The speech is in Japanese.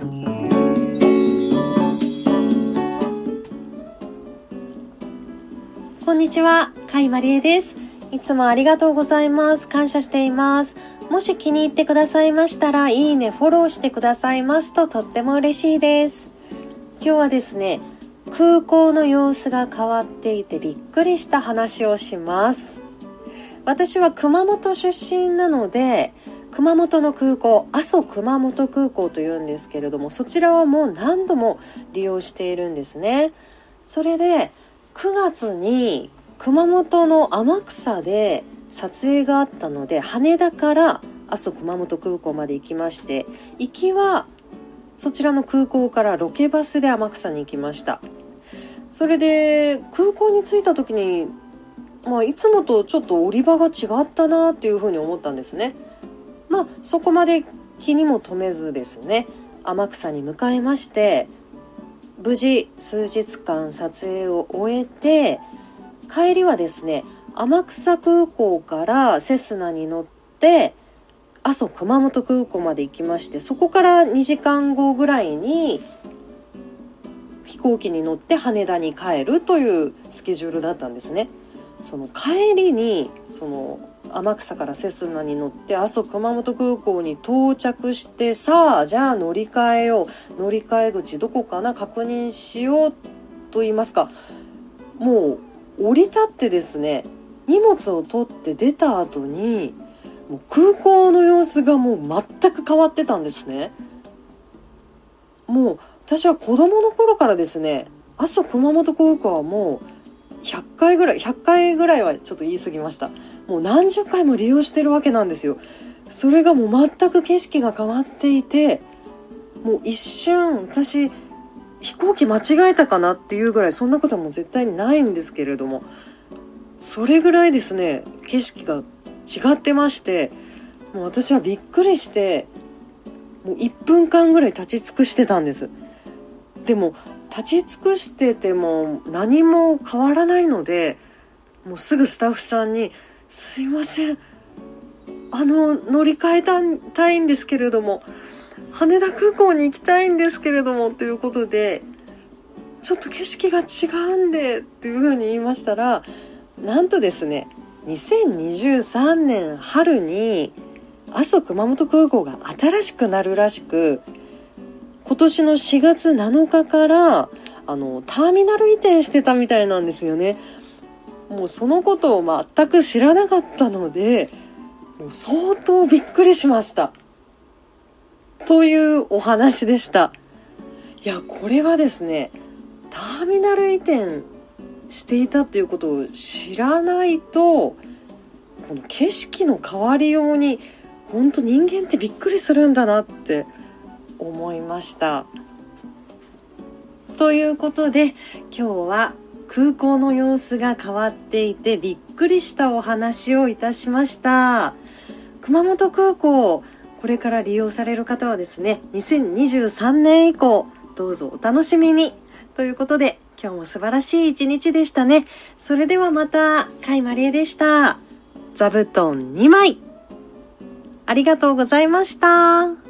こんにちは、甲斐まりえです。いつもありがとうございます。感謝しています。もし気に入ってくださいましたら、いいね、フォローしてくださいますととっても嬉しいです。今日はですね、空港の様子が変わっていてびっくりした話をします。私は熊本出身なので、熊本の空港、阿蘇熊本空港というんですけれども、そちらはもう何度も利用しているんですね。それで、9月に熊本の天草で撮影があったので、羽田から阿蘇熊本空港まで行きまして、行きはそちらの空港からロケバスで天草に行きました。それで空港に着いた時に、まあ、いつもとちょっと降り場が違ったなっていうふうに思ったんですね。まあ、そこまで気にも留めずですね、天草に向かいまして、無事数日間撮影を終えて、帰りはですね、天草空港からセスナに乗って、阿蘇熊本空港まで行きまして、そこから2時間後ぐらいに飛行機に乗って羽田に帰るというスケジュールだったんですね。その帰りにその天草からセスナに乗って阿蘇熊本空港に到着してさあじゃあ乗り換えよう乗り換え口どこかな確認しようと言いますか。もう降り立ってですね荷物を取って出た後にもう空港の様子がもう全く変わってたんですね。もう私は子供の頃からですね阿蘇熊本空港はもう100回ぐらい100回ぐらいはちょっと言い過ぎましたもう何十回も利用してるわけなんですよ。それがもう全く景色が変わっていて、もう一瞬私飛行機間違えたかなっていうぐらいそんなことはもう絶対にないんですけれども、それぐらいですね、景色が違ってまして、もう私はびっくりして、もう1分間ぐらい立ち尽くしてたんです。でも、立ち尽くしてても何も変わらないので、もうすぐスタッフさんに、すいません。あの、乗り換えたたいんですけれども、羽田空港に行きたいんですけれども、ということで、ちょっと景色が違うんで、っていうふうに言いましたら、なんとですね、2023年春に、阿蘇熊本空港が新しくなるらしく、今年の4月7日から、あの、ターミナル移転してたみたいなんですよね。もうそのことを全く知らなかったので、もう相当びっくりしました。というお話でした。いや、これはですね、ターミナル移転していたっていうことを知らないと、この景色の変わりように、本当人間ってびっくりするんだなって思いました。ということで、今日は空港の様子が変わっていてびっくりしたお話をいたしました。熊本空港、これから利用される方はですね、2023年以降、どうぞお楽しみに。ということで、今日も素晴らしい一日でしたね。それではまた、甲斐まりえでした。座布団2枚。ありがとうございました。